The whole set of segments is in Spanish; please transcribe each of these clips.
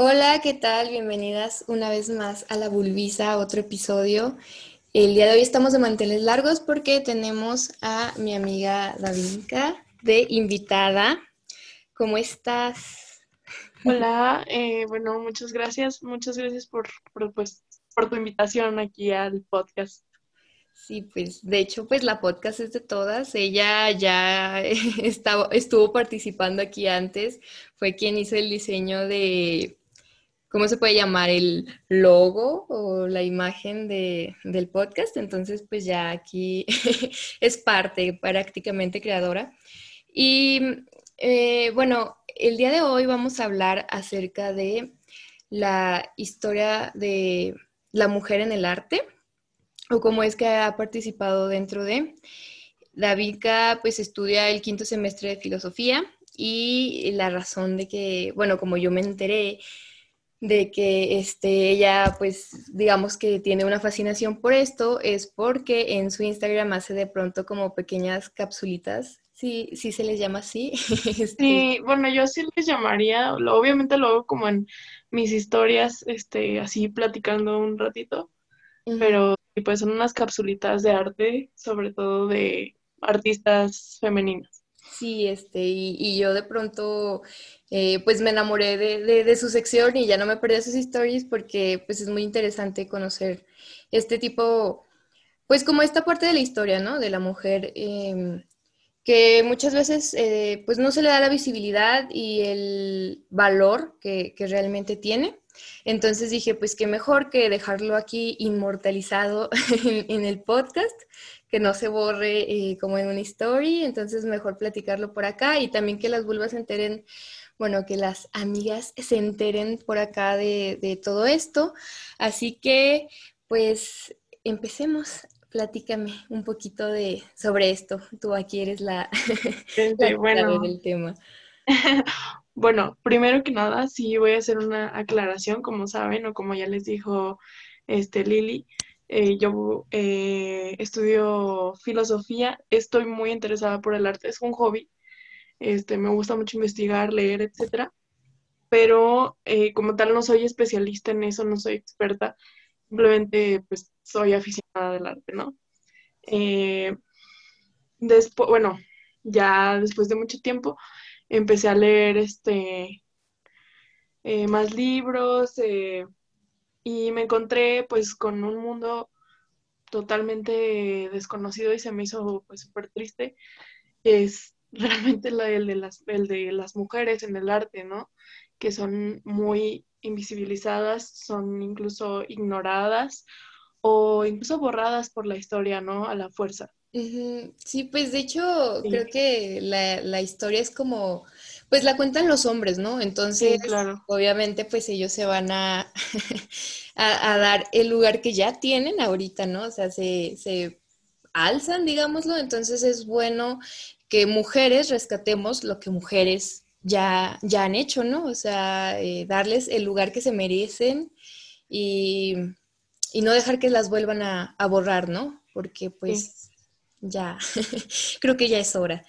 Hola, ¿qué tal? Bienvenidas una vez más a La Bulbisa, otro episodio. El día de hoy estamos de manteles largos porque tenemos a mi amiga Davinka de invitada. ¿Cómo estás? Hola, eh, bueno, muchas gracias, muchas gracias por, por, pues, por tu invitación aquí al podcast. Sí, pues de hecho, pues la podcast es de todas. Ella ya estaba, estuvo participando aquí antes, fue quien hizo el diseño de, ¿cómo se puede llamar? El logo o la imagen de, del podcast. Entonces, pues ya aquí es parte prácticamente creadora. Y eh, bueno, el día de hoy vamos a hablar acerca de la historia de la mujer en el arte o cómo es que ha participado dentro de. Davidka pues estudia el quinto semestre de filosofía y la razón de que, bueno, como yo me enteré de que este, ella pues digamos que tiene una fascinación por esto es porque en su Instagram hace de pronto como pequeñas capsulitas Sí, sí se les llama así. Este sí, bueno, yo sí les llamaría, obviamente lo hago como en mis historias, este, así platicando un ratito, pero pues son unas capsulitas de arte, sobre todo de artistas femeninas. Sí, este, y, yo de pronto, eh, pues me enamoré de, su sección y ya no me perdí sus stories porque pues es muy interesante conocer este tipo, pues como esta parte de la historia, ¿no? De la mujer, em, que muchas veces eh, pues no se le da la visibilidad y el valor que, que realmente tiene. Entonces dije, pues qué mejor que dejarlo aquí inmortalizado en, el podcast, que no se borre eh, como en una story, entonces mejor platicarlo por acá y también que las vulvas se enteren, bueno, que las amigas se enteren por acá de, todo esto. Así que, pues, empecemos platícame un poquito de sobre esto. Tú aquí eres la, bueno. del tema. Bueno, primero que nada, sí voy a hacer una aclaración, como saben, o como ya les dijo este Lili. Eh, yo eh, estudio filosofía, estoy muy interesada por el arte, es un hobby, este, me gusta mucho investigar, leer, etcétera, pero eh, como tal no soy especialista en eso, no soy experta, simplemente pues soy aficionada del arte, ¿no? después, bueno, ya después de mucho tiempo, empecé a leer este, eh, más libros eh, y me encontré pues con un mundo totalmente desconocido y se me hizo pues súper triste. Es realmente la, el, de las, el de las mujeres en el arte, ¿no? Que son muy invisibilizadas, son incluso ignoradas o incluso borradas por la historia, ¿no? A la fuerza. Sí, pues de hecho creo que la, historia es como, pues la cuentan los hombres, ¿no? Entonces, obviamente, pues ellos se van a, a, dar el lugar que ya tienen ahorita, ¿no? O sea, se, se alzan, digámoslo, entonces es bueno que mujeres rescatemos lo que mujeres ya, ya han hecho, ¿no? O sea, eh, darles el lugar que se merecen y, no dejar que las vuelvan a, borrar, ¿no? Porque pues ya, creo que ya es hora.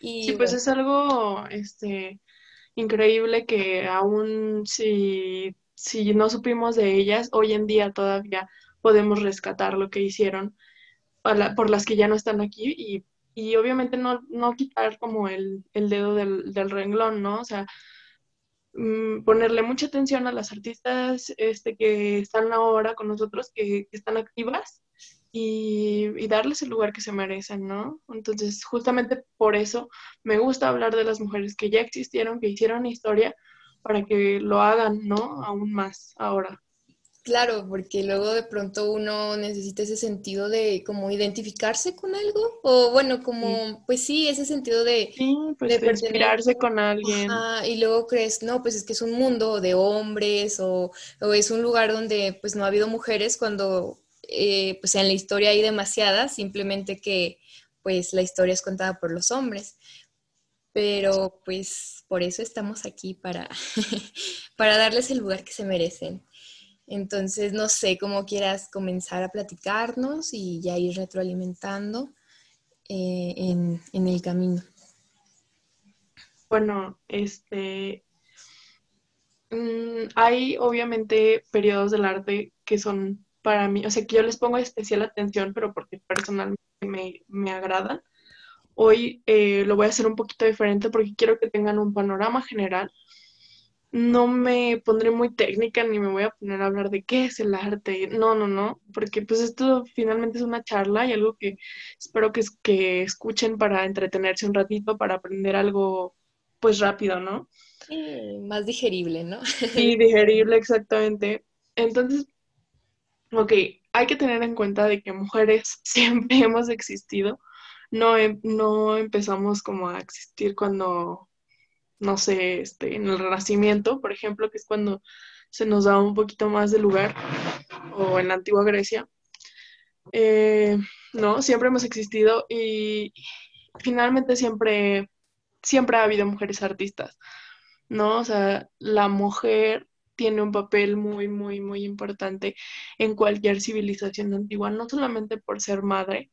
Y, sí, pues es algo este, increíble que aún si, si no supimos de ellas, hoy en día todavía podemos rescatar lo que hicieron por las que ya no están aquí y, y obviamente no, no, quitar como el, el dedo del, del, renglón, ¿no? O sea, mm, ponerle mucha atención a las artistas este, que están ahora con nosotros, que, que están activas y, darles el lugar que se merecen, ¿no? Entonces, justamente por eso me gusta hablar de las mujeres que ya existieron, que hicieron historia, para que lo hagan, ¿no? Aún más ahora. Claro, porque luego de pronto uno necesita ese sentido de como identificarse con algo, o bueno, como, pues sí, ese sentido de... Sí, pues de, inspirarse con alguien. y luego crees, no, pues es que es un mundo de hombres, o, o es un lugar donde pues no ha habido mujeres cuando eh, pues en la historia hay demasiadas, simplemente que pues la historia es contada por los hombres. Pero pues por eso estamos aquí para, para darles el lugar que se merecen. Entonces, no sé cómo quieras comenzar a platicarnos y ya ir retroalimentando eh, en, en, el camino. Bueno, este, mm, hay obviamente periodos del arte que son para mí, o sea, que yo les pongo especial atención, pero porque personalmente me, me agradan. Hoy eh, lo voy a hacer un poquito diferente porque quiero que tengan un panorama general. No me pondré muy técnica ni me voy a poner a hablar de qué es el arte. No, no, no, porque pues esto finalmente es una charla y algo que espero que, que escuchen para entretenerse un ratito, para aprender algo pues rápido, ¿no? más digerible, ¿no? Sí, digerible, exactamente. Entonces, ok, hay que tener en cuenta de que mujeres siempre hemos existido no, em, no empezamos como a existir cuando, no sé, este, en el Renacimiento, por ejemplo, que es cuando se nos da un poquito más de lugar, o en la antigua Grecia. Eh, no, siempre hemos existido y finalmente siempre, siempre ha habido mujeres artistas, ¿no? O sea, la mujer tiene un papel muy, muy, muy importante en cualquier civilización antigua, no solamente por ser madre,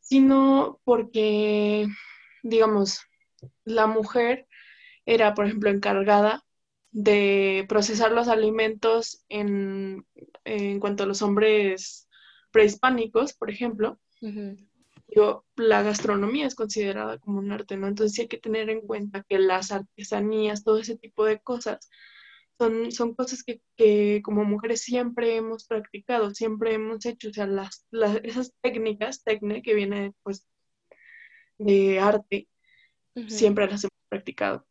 sino porque, digamos, la mujer era, por ejemplo, encargada de procesar los alimentos en, cuanto a los hombres prehispánicos, por ejemplo. la gastronomía es considerada como un arte, ¿no? Entonces sí hay que tener en cuenta que las artesanías, todo ese tipo de cosas, son, cosas que, como mujeres siempre hemos practicado, siempre hemos hecho, o sea, las, esas técnicas, técnicas que viene pues de arte, siempre las hemos practicado.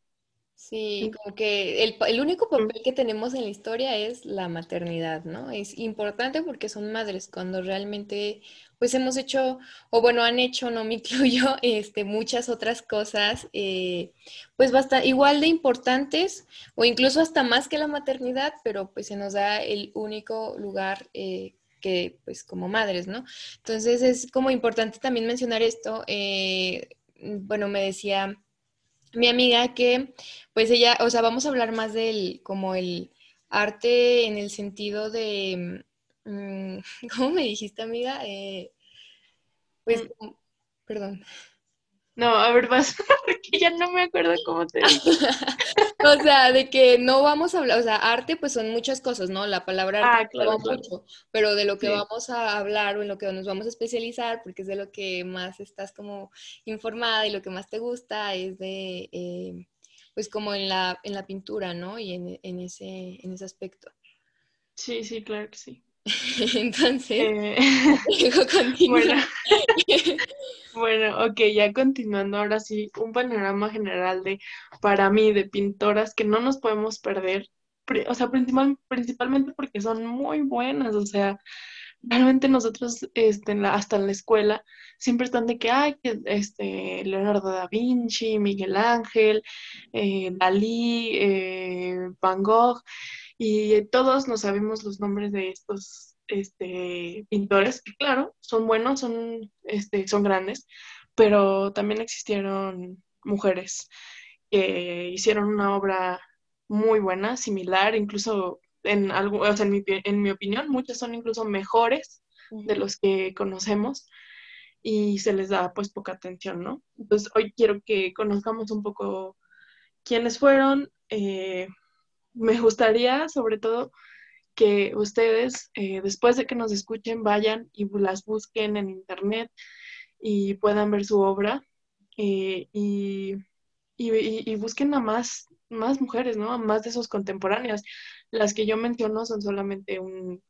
Sí, como que el, el, único papel que tenemos en la historia es la maternidad, ¿no? Es importante porque son madres, cuando realmente, pues hemos hecho, o bueno, han hecho, no me incluyo, este, muchas otras cosas, eh, pues basta, igual de importantes, o incluso hasta más que la maternidad, pero pues se nos da el único lugar eh, que, pues como madres, ¿no? Entonces es como importante también mencionar esto, eh, bueno, me decía mi amiga que, pues ella, o sea, vamos a hablar más del, como el arte en el sentido de, ¿cómo me dijiste, amiga? Eh, pues, mm. perdón. No, a ver, vas, porque ya no me acuerdo cómo te O sea, de que no vamos a hablar, o sea, arte pues son muchas cosas, ¿no? La palabra arte ah, claro, mucho, pero de lo que vamos a hablar o en lo que nos vamos a especializar, porque es de lo que más estás como informada y lo que más te gusta es de, eh, pues como en la, en la pintura, ¿no? Y en, en, ese, en ese aspecto. Sí, sí, claro que sí. Entonces, eh... bueno. bueno, ok, ya continuando, ahora sí, un panorama general de, para mí, de pintoras que no nos podemos perder, o sea, principalmente porque son muy buenas, o sea, realmente nosotros este, hasta en la escuela siempre están de que hay este, Leonardo da Vinci, Miguel Ángel, eh, Dalí, eh, Van Gogh, y todos nos sabemos los nombres de estos este, pintores, que claro, son buenos, son, este, son grandes, pero también existieron mujeres que hicieron una obra muy buena, similar, incluso en algo, o sea, en mi, en mi opinión, muchas son incluso mejores de los que conocemos y se les da pues poca atención, ¿no? Entonces hoy quiero que conozcamos un poco quiénes fueron. Eh, me gustaría sobre todo que ustedes, eh, después de que nos escuchen, vayan y las busquen en internet y puedan ver su obra eh, y, y, busquen a más, más mujeres, ¿no? A más de sus contemporáneas. Las que yo menciono son solamente un,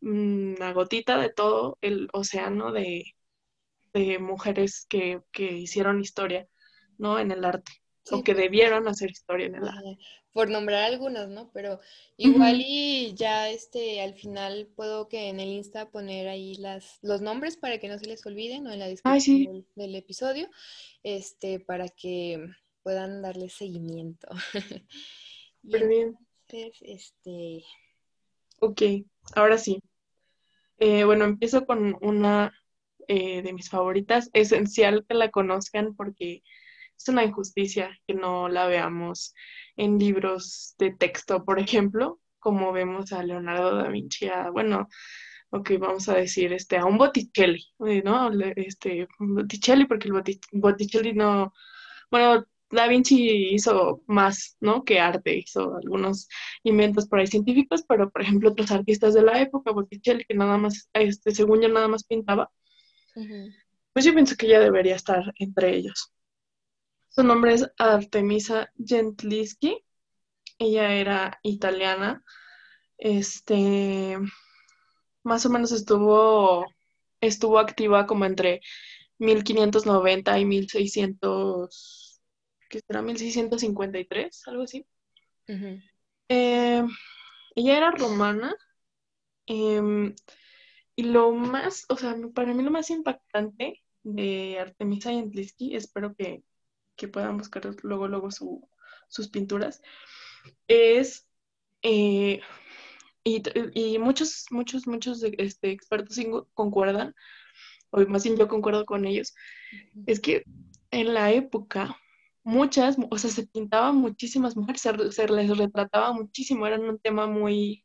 una gotita de todo el océano de, de mujeres que, que, hicieron historia, ¿no? En el arte. O que debieron hacer historia en el arte por nombrar algunas, ¿no? Pero igual y ya este al final puedo que en el Insta poner ahí las los nombres para que no se les olviden o en la descripción del, episodio, este para que puedan darle seguimiento. Muy bien. este Ok, ahora sí. Eh, bueno, empiezo con una eh, de mis favoritas. Esencial que la conozcan porque es una injusticia que no la veamos en libros de texto, por ejemplo, como vemos a Leonardo da Vinci, a, bueno, ok, vamos a decir, este, a un Botticelli, ¿no? Este, Botticelli, porque el Botticelli no, bueno, Da Vinci hizo más, ¿no? Que arte, hizo algunos inventos por ahí científicos, pero por ejemplo otros artistas de la época, Botticelli, que nada más, este, según yo nada más pintaba, pues yo pienso que ella debería estar entre ellos. Su nombre es Artemisa Gentileschi, ella era italiana, este, más o menos estuvo, estuvo activa como entre 1590 y 1600, ¿qué será? 1653, algo así. Eh, ella era romana. Em, y lo más, o sea, para mí lo más impactante de Artemisa Gentileschi, espero que, puedan buscar luego, luego sus pinturas, es eh, y, muchos, muchos, muchos este, expertos concuerdan, o más bien yo concuerdo con ellos, es que en la época muchas, o sea, se pintaban muchísimas mujeres, se, les retrataba muchísimo, eran un tema muy,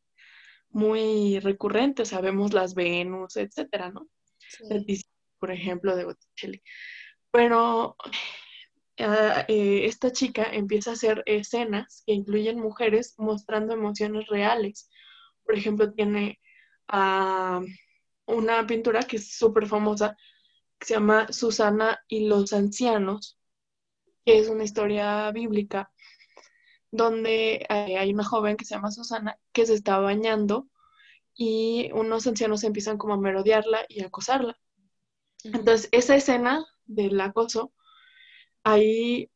muy recurrente, sabemos las Venus, etcétera, ¿no? Por ejemplo, de Botticelli. Pero ah, eh, esta chica empieza a hacer escenas que incluyen mujeres mostrando emociones reales por ejemplo, tiene una pintura que es súper famosa, que se llama Susana y los ancianos, que es una historia bíblica, donde eh, hay una joven que se llama Susana que se está bañando y unos ancianos empiezan como a merodearla y a acosarla. Entonces, esa escena del acoso, hay,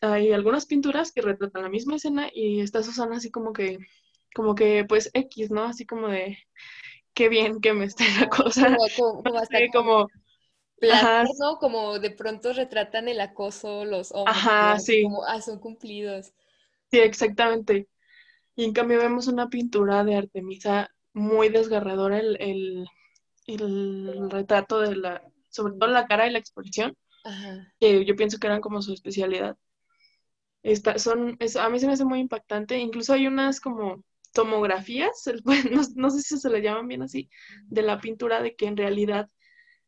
hay algunas pinturas que retratan la misma escena y está Susana así como que como que pues X, ¿no? Así como de qué bien que me estén acosando. Como, como, hasta como, ¿no? Como de pronto retratan el acoso los hombres. Ajá, sí. Como, ah, son cumplidos. Sí, exactamente. Y en cambio vemos una pintura de Artemisa muy desgarradora, el, el, el retrato de la, sobre todo la cara y la expresión, Ajá. que yo pienso que eran como su especialidad. Esta, son, es, a mí se me hace muy impactante. Incluso hay unas como tomografías, no, sé si se le llaman bien así, de la pintura de que en realidad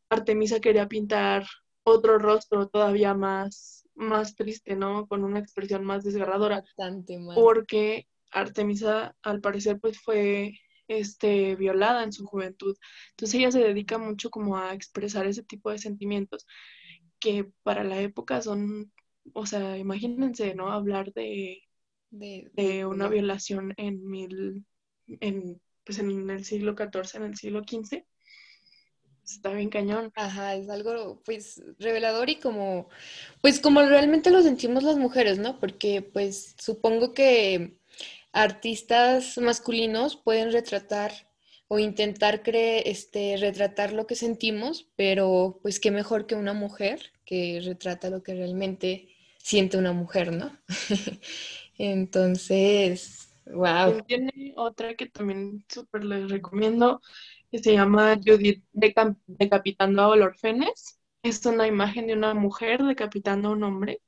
Artemisa quería pintar otro rostro todavía más, más triste, ¿no? Con una expresión más desgarradora. Bastante Porque Artemisa, al parecer, pues fue este, violada en su juventud. Entonces ella se dedica mucho como a expresar ese tipo de sentimientos que para la época son, o sea, imagínense, ¿no? Hablar de de, una violación en mil, en, pues en el siglo XIV, en el siglo XV. Está bien cañón. Ajá, es algo pues revelador y como, pues como realmente lo sentimos las mujeres, ¿no? Porque pues supongo que artistas masculinos pueden retratar o intentar creer este, retratar lo que sentimos, pero pues qué mejor que una mujer que retrata lo que realmente siente una mujer, ¿no? Entonces, wow. Tiene otra que también súper les recomiendo, que se llama Judith decapitando a Olorfenes. Es una imagen de una mujer decapitando a un hombre.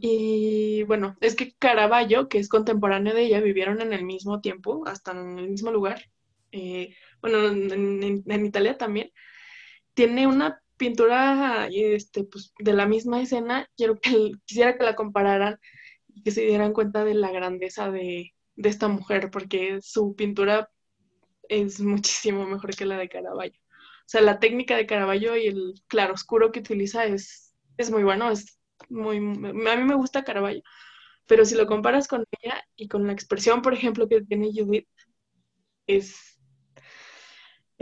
Y bueno, es que Caravaggio, que es contemporáneo de ella, vivieron en el mismo tiempo, hasta en el mismo lugar. Eh, bueno, en, Italia también. Tiene una pintura este, pues, de la misma escena. Quiero que quisiera que la compararan que se dieran cuenta de la grandeza de, esta mujer, porque su pintura es muchísimo mejor que la de Caravaggio. O sea, la técnica de Caravaggio y el claroscuro que utiliza es, es muy bueno, es muy, a mí me gusta Caravaggio, pero si lo comparas con ella y con la expresión, por ejemplo, que tiene Judith, es,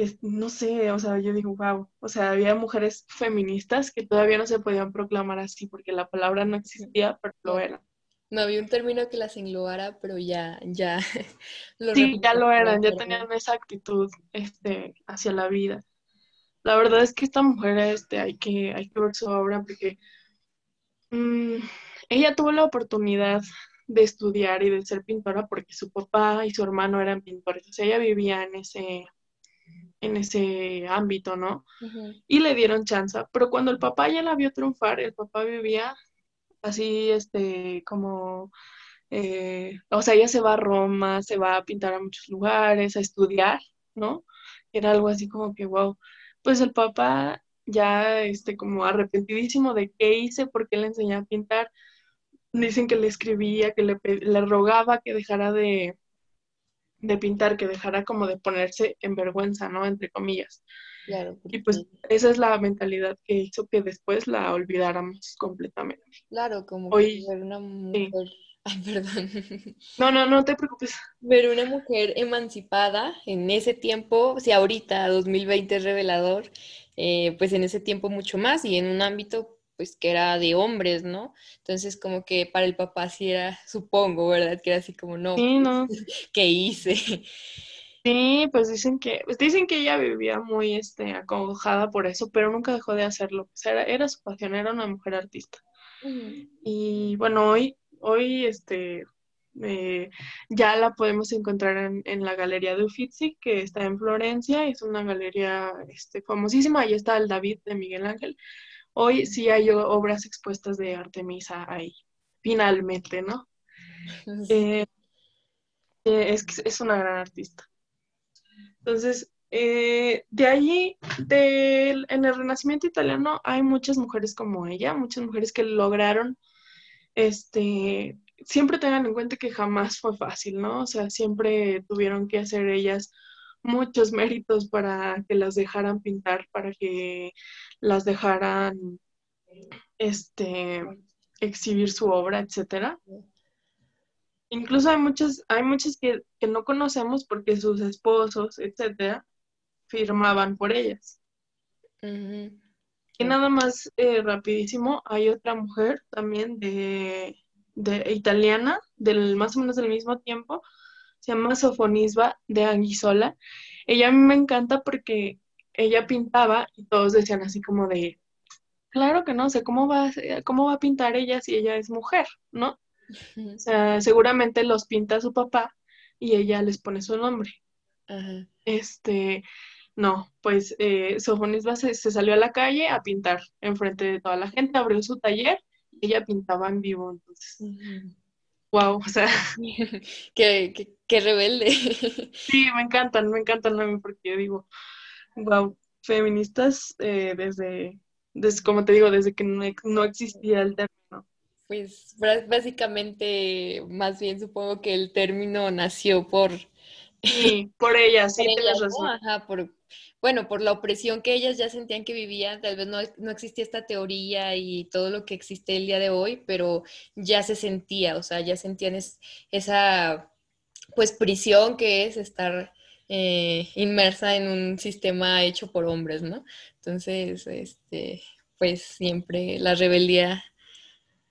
es, no sé, o sea, yo digo, wow, o sea, había mujeres feministas que todavía no se podían proclamar así porque la palabra no existía, pero lo eran. No había un término que las englobara, pero ya, ya. Lo sí, ya lo eran, ya tenían esa actitud este, hacia la vida. La verdad es que esta mujer este, hay, que, hay que ver su obra porque mm, ella tuvo la oportunidad de estudiar y de ser pintora porque su papá y su hermano eran pintores. O sea, ella vivía en ese, en ese ámbito, ¿no? Y le dieron chance. Pero cuando el papá ya la vio triunfar, el papá vivía así, este, como, eh, o sea, ella se va a Roma, se va a pintar a muchos lugares, a estudiar, ¿no? Era algo así como que, wow, pues el papá ya, este, como arrepentidísimo de qué hice, por qué le enseñé a pintar, dicen que le escribía, que le, le rogaba que dejara de, de pintar, que dejara como de ponerse en vergüenza, ¿no? Entre comillas. Claro. Y pues esa es la mentalidad que hizo que después la olvidáramos completamente. Claro, como Hoy, una mujer... Ay, perdón. No, no, no te preocupes. Ver una mujer emancipada en ese tiempo, si ahorita 2020 es revelador, eh, pues en ese tiempo mucho más y en un ámbito pues que era de hombres, ¿no? Entonces como que para el papá sí era, supongo, ¿verdad? Que era así como, no, sí, no. ¿qué hice? Sí, pues dicen que, pues dicen que ella vivía muy este, acongojada por eso, pero nunca dejó de hacerlo. O sea, era, su pasión, era una mujer artista. Y bueno, hoy, hoy este, eh, ya la podemos encontrar en, en, la Galería de Uffizi, que está en Florencia, es una galería este, famosísima, ahí está el David de Miguel Ángel. Hoy sí hay obras expuestas de Artemisa ahí, finalmente, ¿no? Eh, eh, es, es una gran artista. Entonces, eh, de allí, en el Renacimiento italiano hay muchas mujeres como ella, muchas mujeres que lograron, este, siempre tengan en cuenta que jamás fue fácil, ¿no? O sea, siempre tuvieron que hacer ellas muchos méritos para que las dejaran pintar, para que las dejaran, este, exhibir su obra, etcétera. Incluso hay muchas, hay muchas que, no conocemos porque sus esposos, etcétera, firmaban por ellas. Y nada más eh, rapidísimo, hay otra mujer también de, italiana, del más o menos del mismo tiempo, se llama Sofonisba de Anguisola. Ella a mí me encanta porque ella pintaba y todos decían así como de, claro que no sé, ¿cómo va, cómo va a pintar ella si ella es mujer, no? O sea, seguramente los pinta su papá y ella les pone su nombre. Este, no, pues eh, Sofonisba se, salió a la calle a pintar enfrente de toda la gente, abrió su taller y ella pintaba en vivo, entonces. Wow, o sea. qué, qué, rebelde. sí, me encantan, me encantan a mí porque digo, wow, feministas eh, desde, desde, como te digo, desde que no, no existía el término pues básicamente, más bien supongo que el término nació por... Sí, por ellas, sí, por, bueno, por la opresión que ellas ya sentían que vivían, tal vez no, no, existía esta teoría y todo lo que existe el día de hoy, pero ya se sentía, o sea, ya sentían esa, pues, prisión que es estar eh, inmersa en un sistema hecho por hombres, ¿no? Entonces, este, pues siempre la rebeldía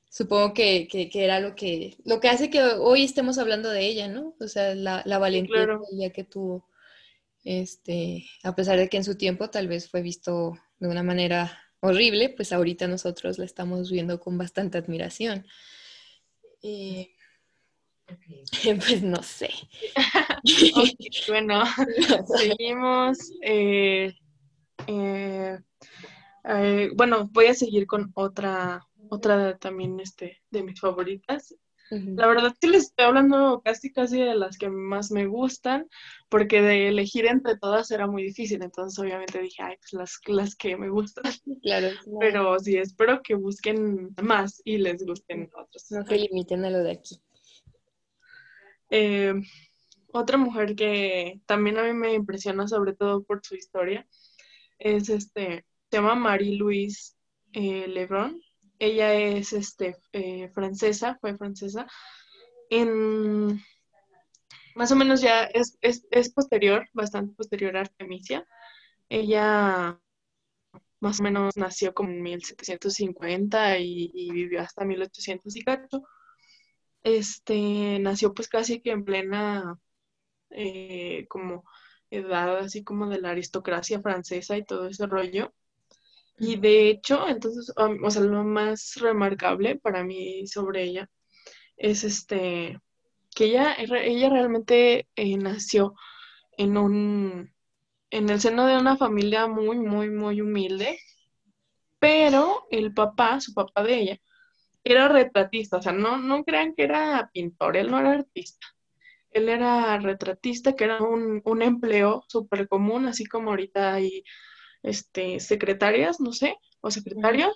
supongo que, era lo que, lo que hace que hoy estemos hablando de ella, ¿no? O sea, la, la valentía que tuvo, este, a pesar de que en su tiempo tal vez fue visto de una manera horrible, pues ahorita nosotros la estamos viendo con bastante admiración. pues no sé. bueno, seguimos. Eh, eh, eh, bueno, voy a seguir con otra otra también este, de mis favoritas. La verdad que les estoy hablando casi casi de las que más me gustan, porque de elegir entre todas era muy difícil, entonces obviamente dije, ay, pues las, las que me gustan. Claro, Pero sí, espero que busquen más y les gusten otras. No se limiten a lo de aquí. Eh, otra mujer que también a mí me impresiona, sobre todo por su historia, es este, se llama Marie-Louise eh, Lebron ella es este, eh, francesa, fue francesa. En, más o menos ya es, posterior, bastante posterior a Artemisia. Ella más o menos nació como en 1750 y, y vivió hasta 1800 y cacho. Este, nació pues casi que en plena eh, como edad así como de la aristocracia francesa y todo ese rollo. Y de hecho, entonces, o sea, lo más remarcable para mí sobre ella es este que ella, ella realmente eh, nació en un en el seno de una familia muy, muy, muy humilde, pero el papá, su papá de ella, era retratista, o sea, no, no crean que era pintor, él no era artista. Él era retratista, que era un, un empleo súper común, así como ahorita hay este, secretarias, no sé, o secretarios.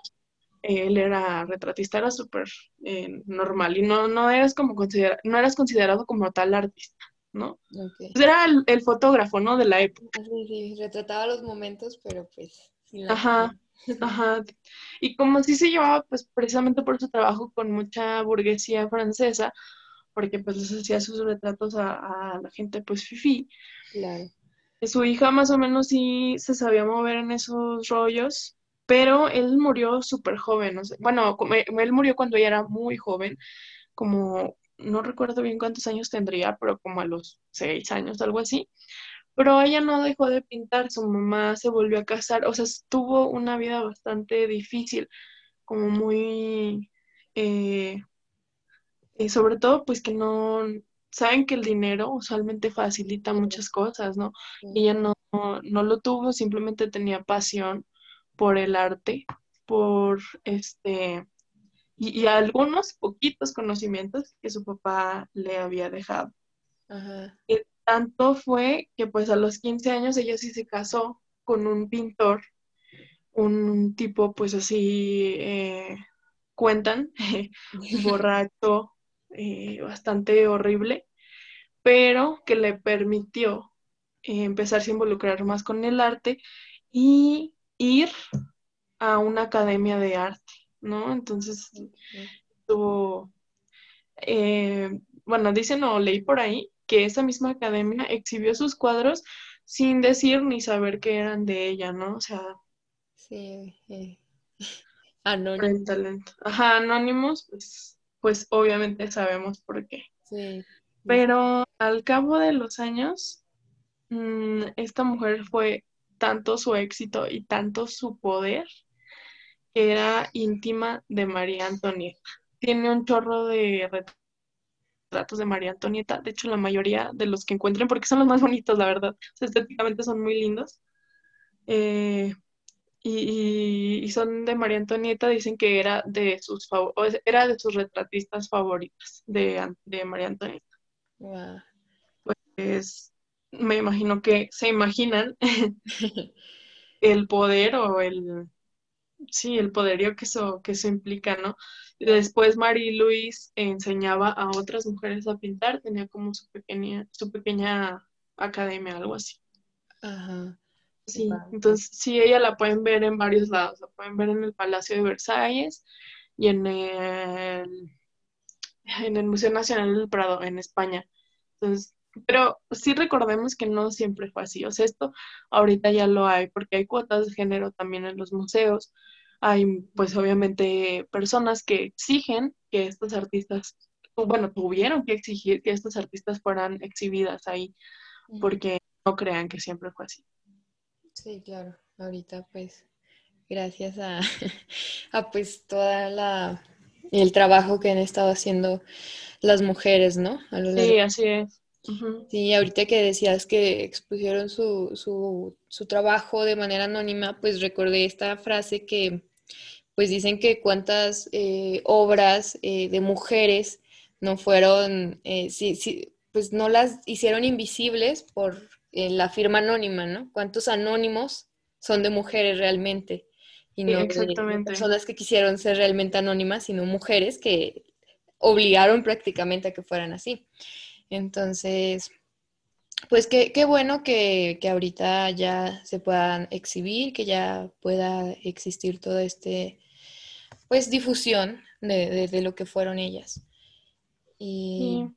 él era retratista, era súper eh, normal y no, no, eras como considera no eras considerado como tal artista, ¿no? Pues era el, fotógrafo, ¿no? De la época. Sí, sí, retrataba los momentos, pero pues... Ajá, ajá. Y como sí se llevaba, pues precisamente por su trabajo con mucha burguesía francesa, porque pues les hacía sus retratos a, la gente pues fifi. Claro. Su hija más o menos sí se sabía mover en esos rollos, pero él murió súper joven. bueno, él murió cuando ella era muy joven, como no recuerdo bien cuántos años tendría, pero como a los seis años, algo así. Pero ella no dejó de pintar, su mamá se volvió a casar, o sea, tuvo una vida bastante difícil, como muy, eh, eh, sobre todo pues que no, saben que el dinero usualmente facilita muchas cosas, ¿no? Ella no, no lo tuvo, simplemente tenía pasión por el arte, por este, y, algunos poquitos conocimientos que su papá le había dejado. Ajá. Y tanto fue que pues a los 15 años ella sí se casó con un pintor, un tipo pues así, eh, cuentan, borracho, eh, bastante horrible, pero que le permitió eh, empezarse a involucrar más con el arte y ir a una academia de arte, ¿no? Entonces, tuvo, eh, bueno, dicen o leí por ahí que esa misma academia exhibió sus cuadros sin decir ni saber que eran de ella, ¿no? O sea... Sí, eh. anónimos. Ajá, anónimos, pues, pues obviamente sabemos por qué. Sí. Pero al cabo de los años, mm, esta mujer fue tanto su éxito y tanto su poder que era íntima de María Antonieta. Tiene un chorro de retratos de María Antonieta, de hecho la mayoría de los que encuentren, porque son los más bonitos, la verdad, estéticamente son muy lindos. Eh, y, son de María Antonieta, dicen que era de sus era de sus retratistas favoritas de, de María Antonieta. Pues me imagino que se imaginan el poder o el, sí, el poderío que eso, que eso implica, ¿no? Después Marie Louise enseñaba a otras mujeres a pintar, tenía como su pequeña, su pequeña academia, algo así. Ajá. Sí, entonces sí, ella la pueden ver en varios lados, la pueden ver en el Palacio de Versalles y en el, en el Museo Nacional del Prado, en España. Entonces, pero sí recordemos que no siempre fue así. O sea, esto ahorita ya lo hay porque hay cuotas de género también en los museos. Hay, pues obviamente, personas que exigen que estos artistas, bueno, tuvieron que exigir que estos artistas fueran exhibidas ahí porque no crean que siempre fue así. Sí, claro. Ahorita, pues, gracias a, a pues toda la el trabajo que han estado haciendo las mujeres, ¿no? sí, así es. Sí, ahorita que decías que expusieron su, su, trabajo de manera anónima, pues recordé esta frase que pues dicen que cuántas eh, obras eh, de mujeres no fueron, eh, sí, pues no las hicieron invisibles por la firma anónima, ¿no? ¿Cuántos anónimos son de mujeres realmente? Y no de personas que quisieron ser realmente anónimas, sino mujeres que obligaron prácticamente a que fueran así. Entonces, pues qué, qué bueno que, que, ahorita ya se puedan exhibir, que ya pueda existir toda este, pues, difusión de, de, lo que fueron ellas. Y... Sí,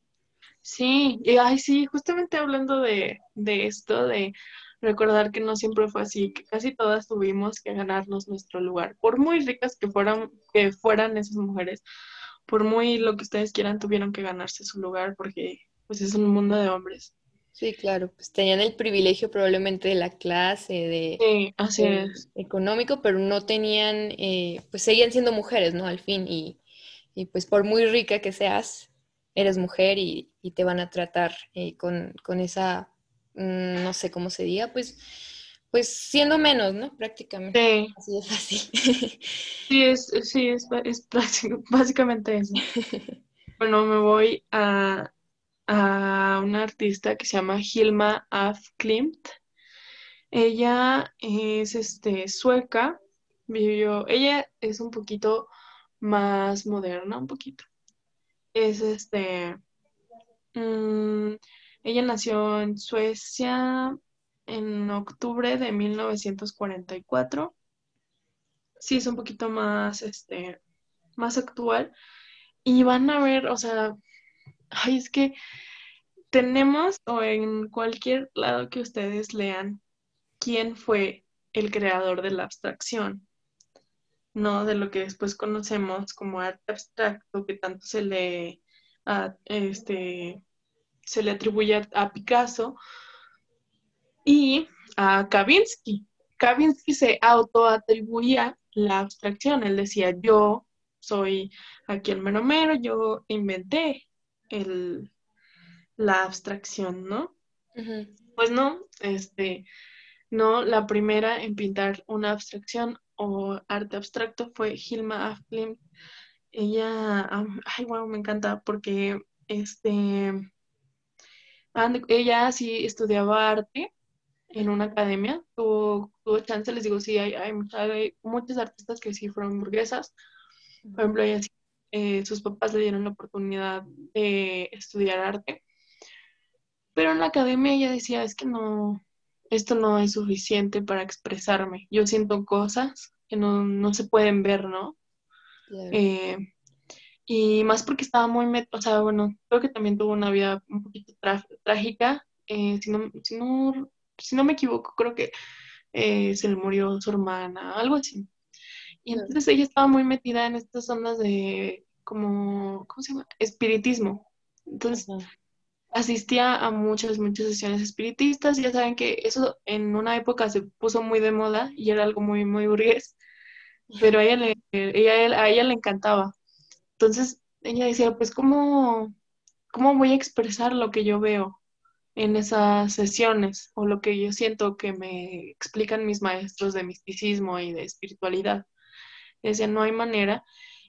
y, ay, sí, justamente hablando de, de esto, de recordar que no siempre fue así, que casi todas tuvimos que ganarnos nuestro lugar, por muy ricas que fueran, que fueran esas mujeres, por muy lo que ustedes quieran, tuvieron que ganarse su lugar porque pues es un mundo de hombres. Sí, claro, pues tenían el privilegio probablemente de la clase, de, sí, así es. económico, pero no tenían, eh, pues seguían siendo mujeres, ¿no? Al fin, y, y, pues por muy rica que seas, eres mujer y, y te van a tratar eh, con, con, esa, mm, no sé cómo se diga, pues, pues siendo menos, ¿no? Prácticamente. Sí. Así de fácil. Sí, es, sí, es, es básicamente eso. Bueno, me voy a a una artista que se llama Hilma af Klimt. Ella es este, sueca vivió, ella es un poquito más moderna, un poquito. Es este, mm, ella nació en Suecia en octubre de 1944. Sí, es un poquito más, este, más actual. Y van a ver, o sea, ay, es que tenemos, o en cualquier lado que ustedes lean, quién fue el creador de la abstracción, ¿no? De lo que después conocemos como arte abstracto, que tanto se le, este, se le atribuye a Picasso y a Kavinsky. Kavinsky se autoatribuía la abstracción, él decía, yo soy aquí el mero mero, yo inventé el, la abstracción, ¿no? Pues no, este, no, la primera en pintar una abstracción o arte abstracto fue Hilma af Ella, ay, wow, me encanta porque este, ella sí estudiaba arte en una academia, tuvo, chance, les digo, sí, hay, hay, hay, muchos artistas que sí fueron burguesas. Por ejemplo, ella eh, sus papás le dieron la oportunidad de estudiar arte. Pero en la academia ella decía, es que no, esto no es suficiente para expresarme. Yo siento cosas que no, se pueden ver, ¿no? Eh, y más porque estaba muy, o sea, bueno, creo que también tuvo una vida un poquito trágica. Eh, si, no, si, no, si no me equivoco, creo que eh, se le murió su hermana, algo así. Y entonces ella estaba muy metida en estas ondas de, como, ¿cómo se llama? Espiritismo. Entonces, asistía a muchas, muchas sesiones espiritistas. Ya saben que eso en una época se puso muy de moda y era algo muy, muy burgués, pero a ella le, a ella le encantaba. Entonces, ella decía, pues, ¿cómo, ¿cómo voy a expresar lo que yo veo en esas sesiones o lo que yo siento que me explican mis maestros de misticismo y de espiritualidad? Decía, no hay manera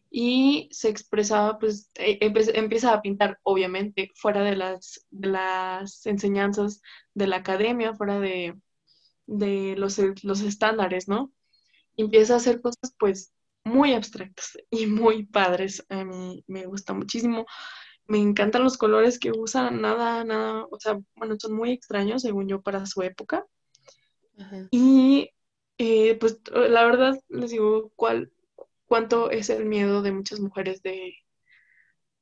y se expresaba, pues e, empieza a pintar, obviamente, fuera de las, las enseñanzas de la academia, fuera de, los, los, estándares, ¿no? Empieza a hacer cosas, pues, muy abstractas y muy padres. A mí me gusta muchísimo. Me encantan los colores que usan, nada, nada, o sea, bueno, son muy extraños, según yo, para su época. Y, eh, pues, la verdad, les digo, ¿cuál, cuánto es el miedo de muchas mujeres de,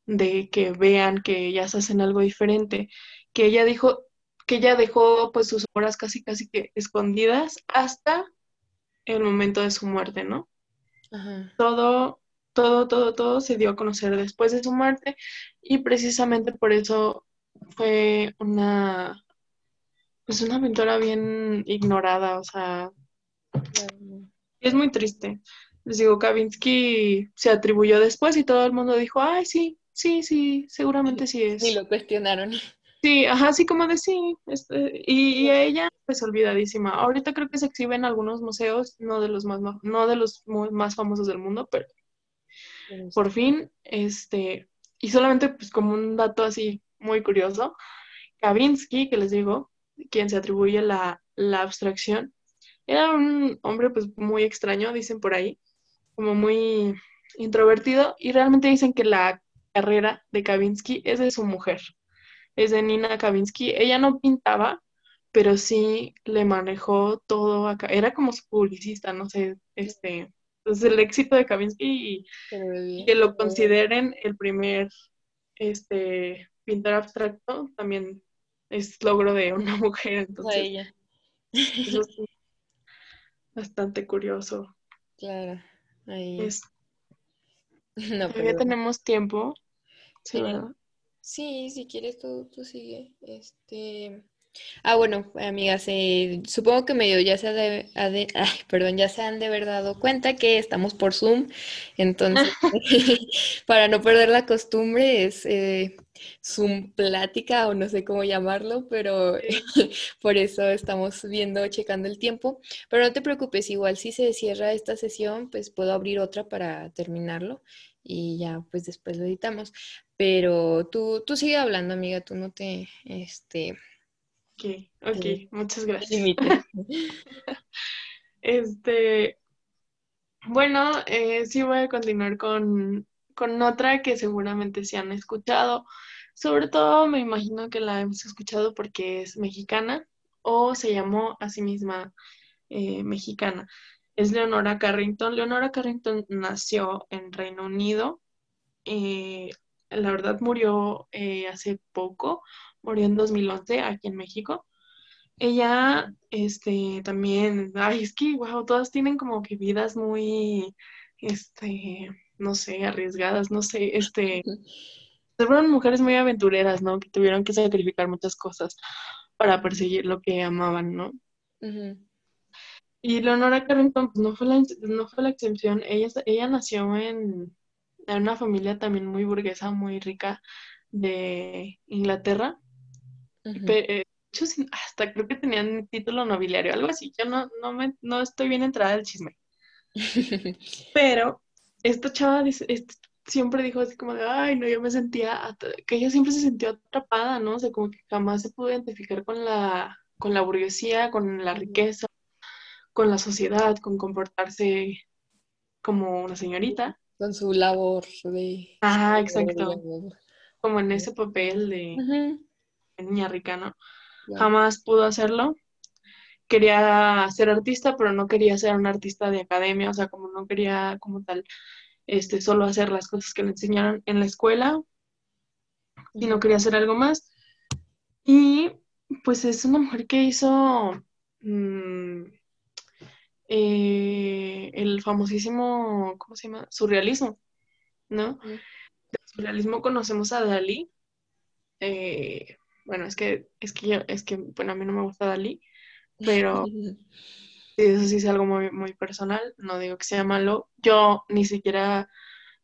de que vean que ellas hacen algo diferente, que ella dijo, que ella dejó pues sus obras casi casi que escondidas hasta el momento de su muerte, ¿no? Todo, todo, todo, todo se dio a conocer después de su muerte y precisamente por eso fue una, pues una pintora bien ignorada, o sea, es muy triste les digo, Kavinsky se atribuyó después y todo el mundo dijo, ay, sí, sí, sí, seguramente sí es. Y lo cuestionaron. Sí, ajá, así como de sí. Este, y, a ella, pues olvidadísima. Ahorita creo que se exhibe en algunos museos, no de los más, no de los más famosos del mundo, pero por fin, este, y solamente pues como un dato así muy curioso, Kavinsky, que les digo, quien se atribuye la, la abstracción, era un hombre pues muy extraño, dicen por ahí, como muy introvertido y realmente dicen que la carrera de Kavinsky es de su mujer, es de Nina Kavinsky. Ella no pintaba, pero sí le manejó todo acá. Era como su publicista, no sé, este, entonces el éxito de Kavinsky y, que lo consideren el primer este pintor abstracto también es logro de una mujer, entonces. Eso es bastante curioso. Claro. Ahí. No, Todavía tenemos tiempo. Sí, sí, si quieres tú, tú sigue. Este. Ah, bueno, amigas, eh, supongo que medio ya se, de, ay, perdón, ya se han de haber dado cuenta que estamos por Zoom, entonces, para no perder la costumbre, es eh, Zoom plática o no sé cómo llamarlo, pero por eso estamos viendo, checando el tiempo. Pero no te preocupes, igual si se cierra esta sesión, pues puedo abrir otra para terminarlo y ya pues después lo editamos. Pero tú, tú sigue hablando, amiga, tú no te, este... Ok, ok, muchas gracias. este, Bueno, eh, sí voy a continuar con, con otra que seguramente se han escuchado. Sobre todo me imagino que la hemos escuchado porque es mexicana o se llamó a sí misma eh, mexicana. Es Leonora Carrington. Leonora Carrington nació en Reino Unido. Eh, la verdad murió eh, hace poco, murió en 2011 aquí en México. Ella, este, también, ay, es que, wow, todas tienen como que vidas muy, este, no sé, arriesgadas, no sé, este, fueron mujeres muy aventureras, ¿no? Que tuvieron que sacrificar muchas cosas para perseguir lo que amaban, ¿no? Y Leonora Carrington pues, no, fue la, no fue la excepción. Ella, ella nació en, una familia también muy burguesa, muy rica de Inglaterra. Eh, hasta creo que tenían título nobiliario, algo así. Yo no, no, me, no estoy bien entrada del chisme. Pero esta chava dice, siempre dijo así como de, ay, no, yo me sentía, que ella siempre se sintió atrapada, ¿no? O sea, como que jamás se pudo identificar con la, con la burguesía, con la riqueza, con la sociedad, con comportarse como una señorita. Con su labor de... Ah, exacto. Como en ese papel de, niña rica, ¿no? Jamás pudo hacerlo. Quería ser artista, pero no quería ser un artista de academia, o sea, como no quería como tal este, solo hacer las cosas que le enseñaron en la escuela y no quería hacer algo más. Y pues es una mujer que hizo mm, eh, el famosísimo, ¿cómo se llama? Surrealismo, ¿no? surrealismo conocemos a Dalí. Eh, bueno, es que, es que yo, es que, bueno, a mí no me gusta Dalí, pero eso sí es algo muy, muy personal, no digo que sea malo. Yo ni siquiera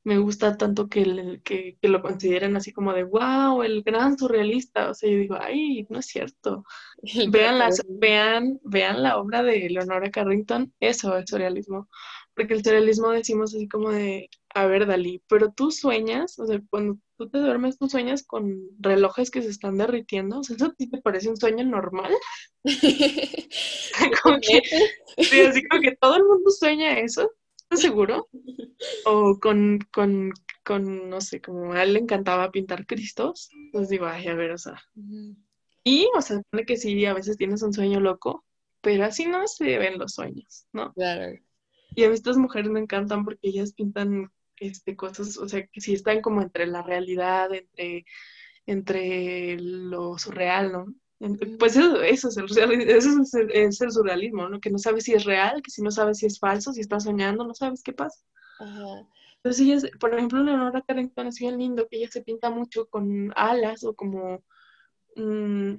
me gusta tanto que, que, lo consideren así como de, wow, el gran surrealista. O sea, yo digo, ay, no es cierto. vean, vean, vean la obra de Leonora Carrington, eso es surrealismo. Porque el surrealismo decimos así como de, a ver, Dalí, pero tú sueñas, o sea, cuando tú te duermes, tú sueñas con relojes que se están derritiendo. O sea, ¿eso a ti te parece un sueño normal? como que, sí, así como que todo el mundo sueña eso, ¿estás seguro? O con, con, con, no sé, como a él le encantaba pintar cristos, pues digo, ay, a ver, o sea. Y, o sea, supone que sí, a veces tienes un sueño loco, pero así no se ven los sueños, ¿no? Claro. Y a mí estas mujeres me encantan porque ellas pintan este, cosas, o sea, que sí están como entre la realidad, entre, entre lo surreal, ¿no? Pues eso, eso, es, el, eso es, el, surrealismo, ¿no? Que no sabes si es real, que si no sabes si es falso, si estás soñando, no sabes qué pasa. Entonces, ella, por ejemplo, Leonora Carrington es bien lindo, que ella se pinta mucho con alas o como... Mm,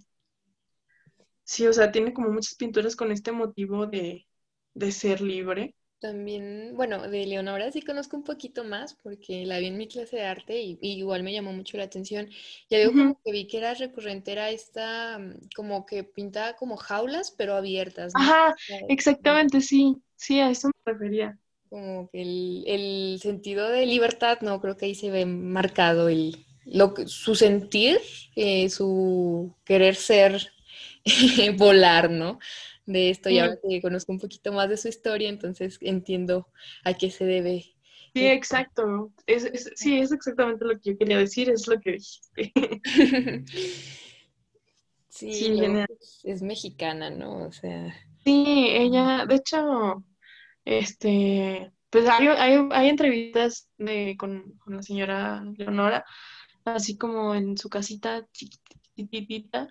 sí, o sea, tiene como muchas pinturas con este motivo de, de ser libre. También, bueno, de Leonora sí conozco un poquito más porque la vi en mi clase de arte y, igual me llamó mucho la atención. Ya digo como que vi que era recurrente, era esta, mm, como que pintaba como jaulas, pero abiertas. Ajá, exactamente, sí, sí, a eso me refería. Como que el, sentido de libertad, no, creo que ahí se ve marcado el, lo, su sentir, eh, su querer ser, volar, ¿no? De esto y ahora que conozco un poquito más de su historia, entonces entiendo a qué se debe. Sí, exacto. Es, sí, es exactamente lo que yo quería decir, es lo que dijiste. sí, es mexicana, ¿no? O sea. Sí, ella, de hecho, este, pues hay, hay, entrevistas de, con, con, la señora Leonora, así como en su casita chiquitita,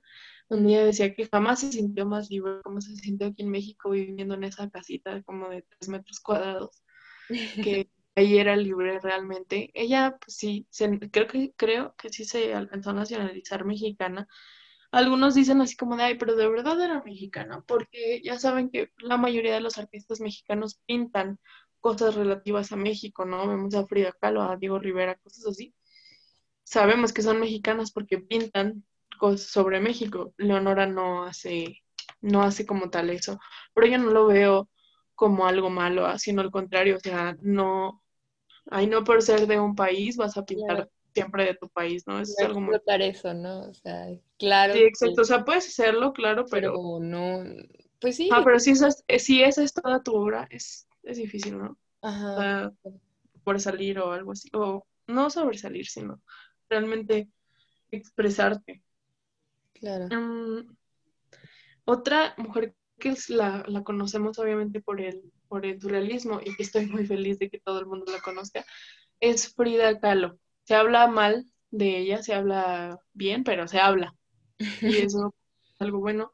donde ella decía que jamás se sintió más libre como se sintió aquí en México viviendo en esa casita como de tres metros cuadrados, que ahí era libre realmente. Ella, pues sí, creo, que, creo que sí se alcanzó a nacionalizar mexicana. Algunos dicen así como de, ay, pero de verdad era mexicana, porque ya saben que la mayoría de los artistas mexicanos pintan cosas relativas a México, ¿no? Vemos a Frida Kahlo, a Diego Rivera, cosas así. Sabemos que son mexicanas porque pintan sobre México. Leonora no hace, no hace como tal eso, pero yo no lo veo como algo malo, ah, sino al contrario, o sea, no, ahí no por ser de un país vas a pintar siempre de tu país, ¿no? Eso es algo muy... eso, ¿no? O sea, claro. Sí, exacto, o sea, puedes hacerlo, claro, pero... no, pues sí. Ah, pero si esa es, si esa es toda tu obra, es, es difícil, ¿no? por salir o algo así, o no sobresalir, sino realmente expresarte. Claro. Mm, otra mujer que es la, la, conocemos obviamente por el, por el surrealismo y que estoy muy feliz de que todo el mundo la conozca, es Frida Kahlo. Se habla mal de ella, se habla bien, pero se habla. Y eso es algo bueno.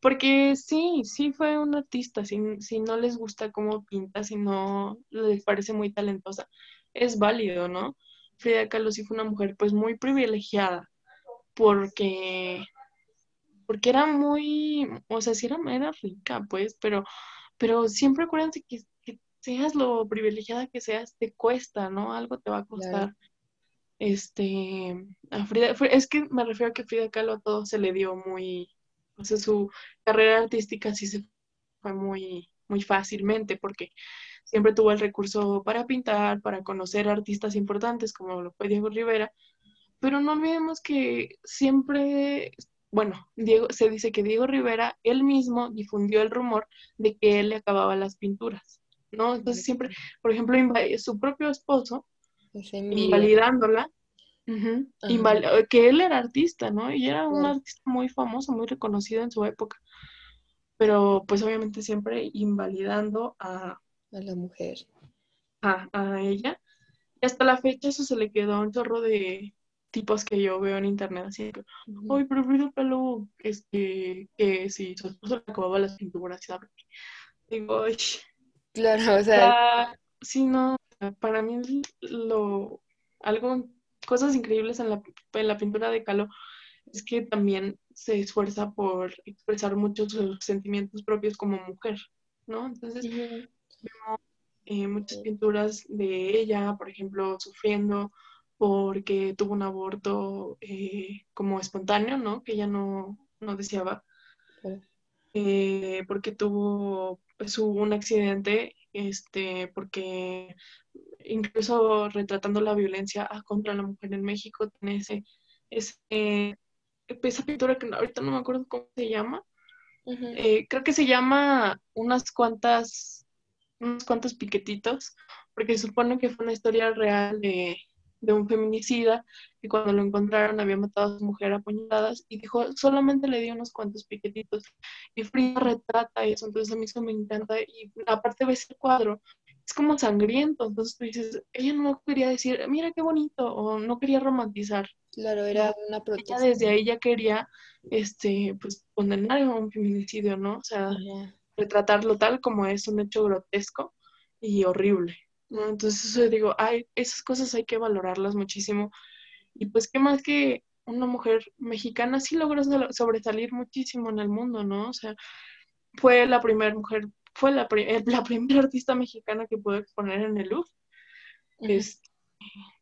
Porque sí, sí fue una artista, si, si no les gusta cómo pinta, si no les parece muy talentosa, es válido, ¿no? Frida Kahlo sí fue una mujer pues muy privilegiada, porque, porque era muy, o sea, sí era, era rica, pues, pero, pero siempre acuérdense que, que, seas lo privilegiada que seas, te cuesta, ¿no? Algo te va a costar. Este, a Frida, es que me refiero a que Frida Kahlo a todo se le dio muy, o sea, su carrera artística sí se fue muy, muy fácilmente porque siempre tuvo el recurso para pintar, para conocer artistas importantes como lo fue Diego Rivera, pero no olvidemos que siempre, bueno, Diego, se dice que Diego Rivera él mismo difundió el rumor de que él le acababa las pinturas, ¿no? Entonces siempre, por ejemplo, su propio esposo, invalidándola, que él era artista, ¿no? Y era un artista muy famoso, muy reconocido en su época. Pero pues obviamente siempre invalidando a, a la mujer. A, a, ella. Y hasta la fecha eso se le quedó un chorro de tipos que yo veo en internet, así que, ay, pero Frida Kahlo, este, que si su esposo le acababa las pinturas, ¿sabes? Digo, ay. Claro, o sea. sí, no, para mí lo, algo cosas increíbles en la, en la pintura de Calo es que también se esfuerza por expresar muchos sus sentimientos propios como mujer, ¿no? Entonces, vemos eh, muchas pinturas de ella, por ejemplo, sufriendo porque tuvo un aborto eh, como espontáneo, ¿no? Que ella no, no deseaba. Eh, porque tuvo pues, un accidente, este, porque incluso retratando la violencia contra la mujer en México, tiene ese, esa pintura que ahorita no me acuerdo cómo se llama. Eh, creo que se llama unas cuantas, unos cuantos piquetitos, porque supone que fue una historia real de, de un feminicida que cuando lo encontraron había matado a su mujer a puñaladas y dijo, solamente le di unos cuantos piquetitos. Y Frida retrata eso, entonces a mí eso me encanta. Y aparte ves el cuadro es como sangriento, entonces tú dices, ella no quería decir, mira qué bonito, o no quería romantizar. Claro, era una protesta. desde ahí ya quería, este, pues, condenar a un feminicidio, ¿no? O sea, retratarlo tal como es un hecho grotesco y horrible, ¿no? Entonces, eso digo, ay, esas cosas hay que valorarlas muchísimo. Y pues, ¿qué más que una mujer mexicana sí logró sobresalir muchísimo en el mundo, ¿no? O sea, fue la primera mujer fue la, eh, la primera artista mexicana que pudo exponer en el Louvre.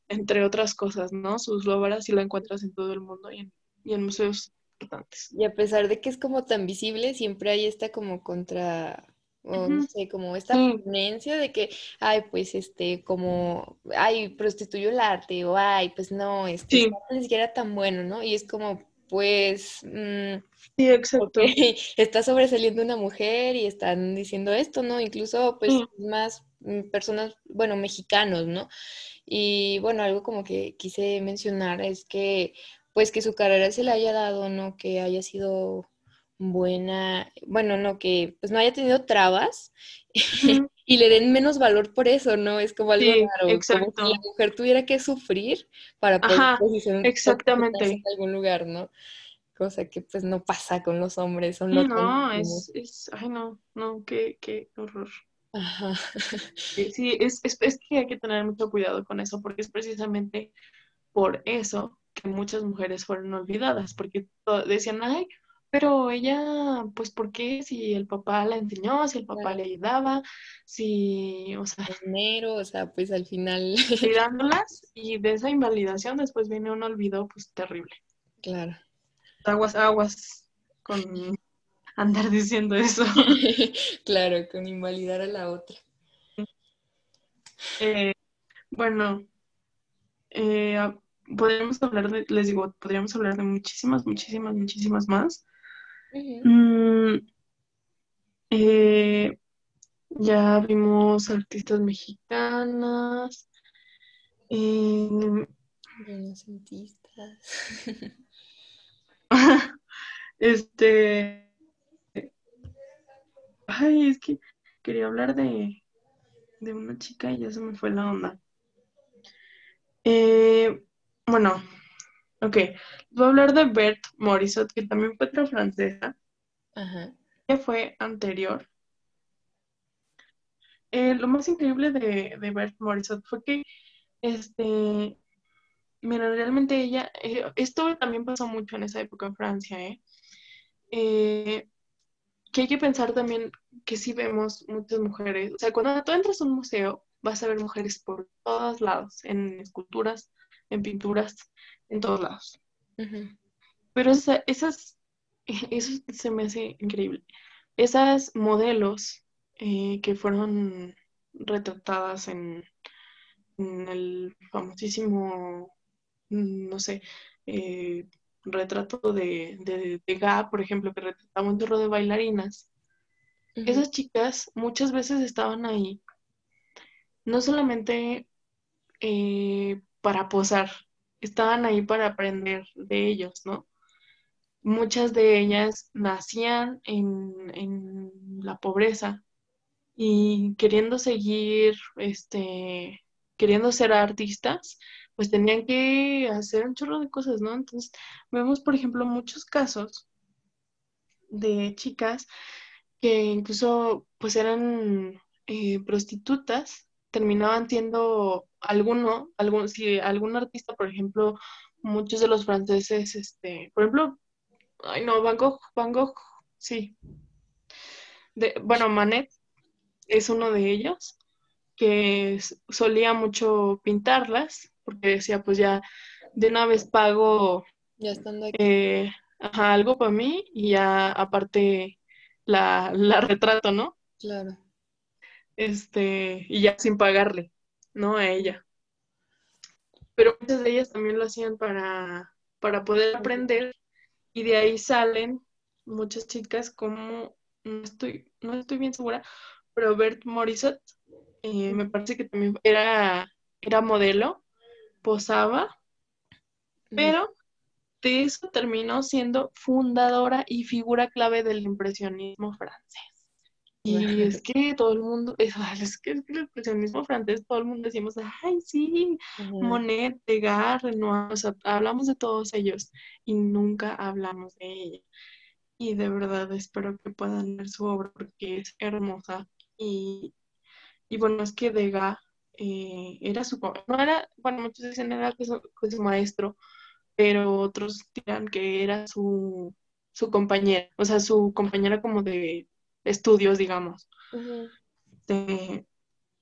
entre otras cosas, ¿no? Sus obras y la encuentras en todo el mundo y en, museos importantes. Y a pesar de que es como tan visible, siempre hay esta como contra, o no sé, como esta tendencia de que, ay, pues este, como, ay, prostituyó el arte, o ay, pues no, este, ni siquiera tan bueno, ¿no? Y es como, pues... Mm, sí, exacto. está sobresaliendo una mujer y están diciendo esto, ¿no? Incluso, pues, más mm, personas, bueno, mexicanos, ¿no? Y bueno, algo como que quise mencionar es que, pues, que su carrera se le haya dado, ¿no? Que haya sido buena, bueno, no, que pues no haya tenido trabas y le den menos valor por eso, ¿no? Es como algo raro, exacto. como si la mujer tuviera que sufrir para poder posicionarse exactamente. en algún lugar, ¿no? Cosa que pues no pasa con los hombres. Son no, es, es, ay no, no, qué, qué horror. Ajá. Sí, es, es, es que hay que tener mucho cuidado con eso, porque es precisamente por eso que muchas mujeres fueron olvidadas, porque decían, ay, pero ella, pues, ¿por qué? Si el papá la enseñó, si el papá le ayudaba, si, o sea... Dinero, o sea, pues al final... Cuidándolas y de esa invalidación después viene un olvido, pues, terrible. Claro. Aguas, aguas con andar diciendo eso. claro, con invalidar a la otra. Eh, bueno, eh, podríamos hablar de, les digo, podríamos hablar de muchísimas, muchísimas, muchísimas más. Mm, eh, Ya vimos artistas mexicanas. Eh, este. Ay, es que quería hablar de, de una chica y ya se me fue la onda. Eh, bueno, ok. Voy a hablar de Bert Morisot, que también fue otra francesa. Ajá. Que fue anterior. Eh, lo más increíble de, de Bert Morisot fue que, este, mira, realmente ella, eh, esto también pasó mucho en esa época en Francia, ¿eh? ¿eh? que hay que pensar también que sí vemos muchas mujeres, o sea, cuando tú entras a un museo, vas a ver mujeres por todos lados, en esculturas, en pinturas, en todos lados. Pero esas, eso se me hace increíble. Esas modelos eh, que fueron retratadas en, el famosísimo, mm, no sé, eh, retrato de, de, de por ejemplo, que retrataba un chorro de bailarinas. Esas chicas muchas veces estaban ahí, no solamente eh, para posar, estaban ahí para aprender de ellos, ¿no? Muchas de ellas nacían en, en la pobreza y queriendo seguir, este, queriendo ser artistas, pues tenían que hacer un chorro de cosas, ¿no? Entonces, vemos, por ejemplo, muchos casos de chicas que incluso pues eran eh, prostitutas, terminaban siendo alguno, algún, si algún artista, por ejemplo, muchos de los franceses, este, por ejemplo, ay no, Van Gogh, Van Gogh, sí. De, bueno, Manet es uno de ellos que solía mucho pintarlas porque decía, pues ya de una vez pago ya estando aquí. Eh, algo para mí y ya aparte la, la, retrato, ¿no? Claro. Este, y ya sin pagarle, ¿no? A ella. Pero muchas de ellas también lo hacían para, para poder aprender y de ahí salen muchas chicas como, no estoy, no estoy bien segura, pero Bert Morisot, eh, me parece que también era, era modelo posaba, pero de eso terminó siendo fundadora y figura clave del impresionismo francés. Y es que todo el mundo, es, que, el impresionismo francés, todo el mundo decimos, ay, sí, Monet, Degas, Renoir, o sea, hablamos de todos ellos y nunca hablamos de ella. Y de verdad espero que puedan ver su obra porque es hermosa. Y, y bueno, es que Degas eh, era su, no era, bueno, muchos dicen era su, su maestro, pero otros dirán que era su, su compañera, o sea, su compañera como de estudios, digamos.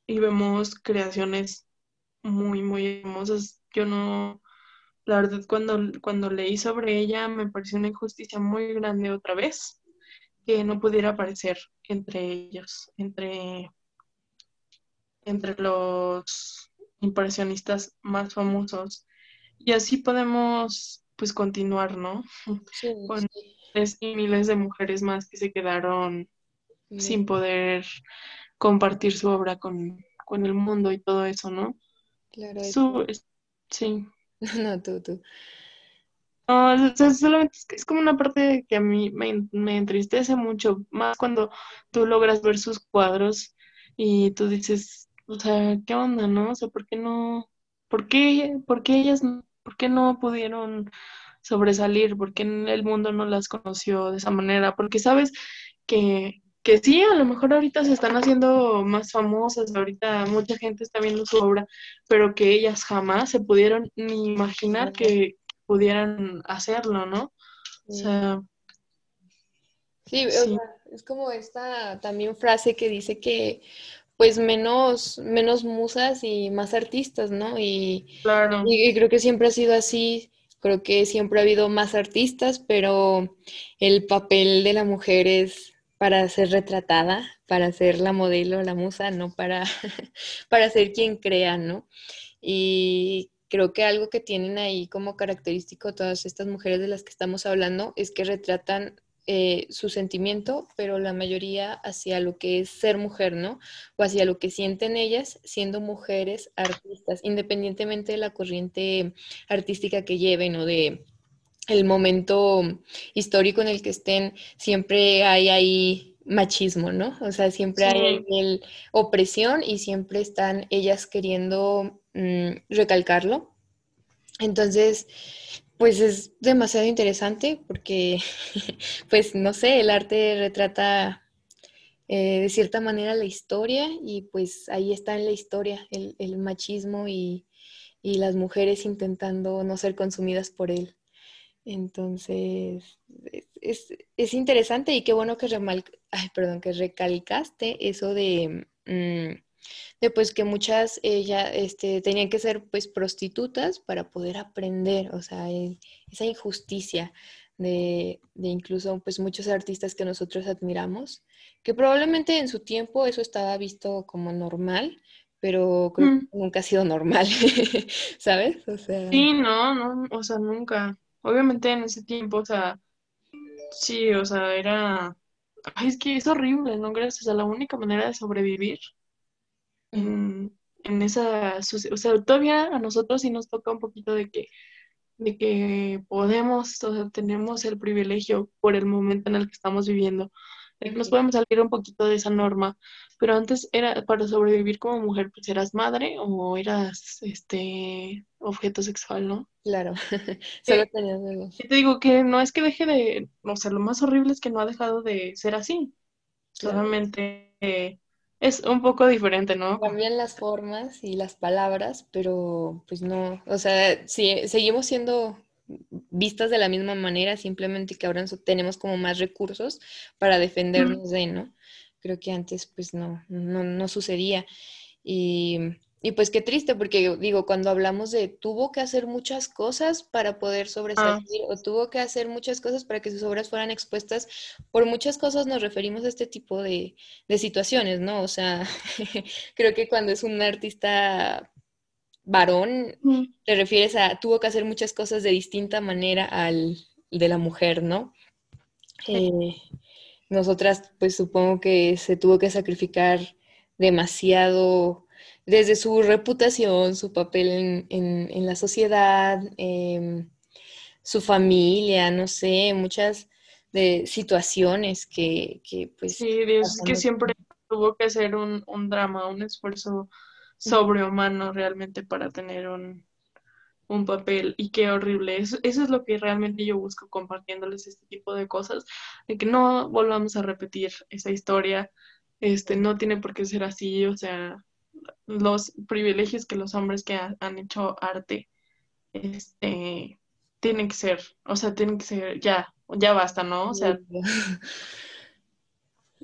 y vemos creaciones muy, muy hermosas. Yo no, la verdad, cuando, cuando leí sobre ella me pareció una injusticia muy grande otra vez que no pudiera aparecer entre ellos, entre entre los impresionistas más famosos. Y así podemos pues continuar, ¿no? Con miles y miles de mujeres más que se quedaron sin poder compartir su obra con, el mundo y todo eso, ¿no? Claro. sí. No, tú, tú. No, solamente es, que es como una parte que a mí me, me entristece mucho, más cuando tú logras ver sus cuadros y tú dices, o sea, ¿qué onda, no? O sea, ¿por qué no, por qué, por qué ellas, por qué no pudieron sobresalir? ¿Por qué el mundo no las conoció de esa manera? Porque sabes que, que sí, a lo mejor ahorita se están haciendo más famosas, ahorita mucha gente está viendo su obra, pero que ellas jamás se pudieron ni imaginar que pudieran hacerlo, ¿no? O sea... Sí, es como esta también frase que dice que pues menos, menos musas y más artistas, ¿no? Y, claro. y, creo que siempre ha sido así, creo que siempre ha habido más artistas, pero el papel de la mujer es para ser retratada, para ser la modelo, la musa, no para, para ser quien crea, ¿no? Y creo que algo que tienen ahí como característico todas estas mujeres de las que estamos hablando es que retratan eh, su sentimiento, pero la mayoría hacia lo que es ser mujer, ¿no? O hacia lo que sienten ellas siendo mujeres artistas, independientemente de la corriente artística que lleven o de el momento histórico en el que estén, siempre hay ahí machismo, ¿no? O sea, siempre hay el opresión y siempre están ellas queriendo mm, recalcarlo. Entonces, pues es demasiado interesante porque, pues no sé, el arte retrata eh, de cierta manera la historia y pues ahí está en la historia el, machismo y, las mujeres intentando no ser consumidas por él. Entonces, es, interesante y qué bueno que, Ay, perdón, que recalcaste eso de... Mm, de pues que muchas ella este, tenían que ser pues prostitutas para poder aprender, o sea, e, esa injusticia de, incluso pues muchos artistas que nosotros admiramos, que probablemente en su tiempo eso estaba visto como normal, pero creo que mm. nunca ha sido normal, ¿sabes? O sea... Sí, no, no, o sea, nunca. Obviamente en ese tiempo, o sea, sí, o sea, era... Ay, es que es horrible, ¿no? Gracias a la única manera de sobrevivir en, esa, o sea, todavía a nosotros sí nos toca un poquito de que, de que podemos, o sea, tenemos el privilegio por el momento en el que estamos viviendo, nos podemos salir un poquito de esa norma, pero antes era para sobrevivir como mujer, pues eras madre o eras este objeto sexual, ¿no? Claro, solo tenías Y te digo que no es que deje de, o sea, lo más horrible es que no ha dejado de ser así. Solamente es un poco diferente, ¿no? Cambian las formas y las palabras, pero pues no, o sea, sí, seguimos siendo vistas de la misma manera, simplemente que ahora tenemos como más recursos para defendernos de, ¿no? Creo que antes pues no, no, no sucedía. Y y pues qué triste, porque digo, cuando hablamos de tuvo que hacer muchas cosas para poder sobresalir ah. o tuvo que hacer muchas cosas para que sus obras fueran expuestas, por muchas cosas nos referimos a este tipo de, situaciones, ¿no? O sea, creo que cuando es un artista varón, te refieres a tuvo que hacer muchas cosas de distinta manera al de la mujer, ¿no? Eh, nosotras, pues supongo que se tuvo que sacrificar demasiado desde su reputación, su papel en, la sociedad, em, su familia, no sé, muchas de situaciones que, pues... Sí, Dios, que siempre tuvo que hacer un, drama, un esfuerzo sobrehumano realmente para tener un, papel y qué horrible. Eso, eso es lo que realmente yo busco compartiéndoles este tipo de cosas, de que no volvamos a repetir esa historia, este, no tiene por qué ser así, o sea, los privilegios que los hombres que han hecho arte este tienen que ser, o sea, tienen que ser ya, ya basta, ¿no? O sea,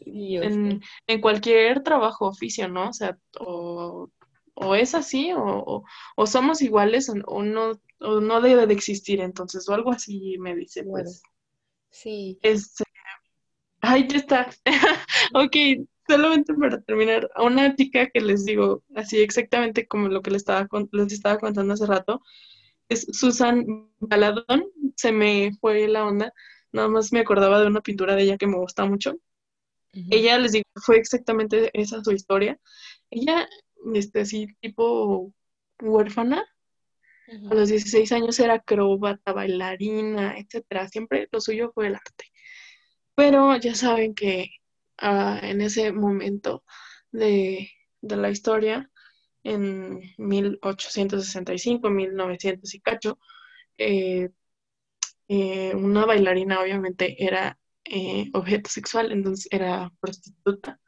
en, cualquier trabajo oficio, ¿no? O sea, o, es así, o, somos iguales, o, no, no debe de existir, entonces, o algo así me dice, pues. Sí. Este, ay, ya está. ok, solamente para terminar, a una chica que les digo, así exactamente como lo que les estaba, les estaba contando hace rato, es Susan Baladón, se me fue la onda, nada más me acordaba de una pintura de ella que me gusta mucho. Ella, les digo, fue exactamente esa su historia. Ella, este, así, tipo huérfana, a los 16 años era acróbata, bailarina, etcétera. Siempre lo suyo fue el arte. Pero ya saben que en ese momento de, la historia, en 1865, 1900 y cacho, eh, eh, una bailarina obviamente era eh, objeto sexual, entonces era prostituta.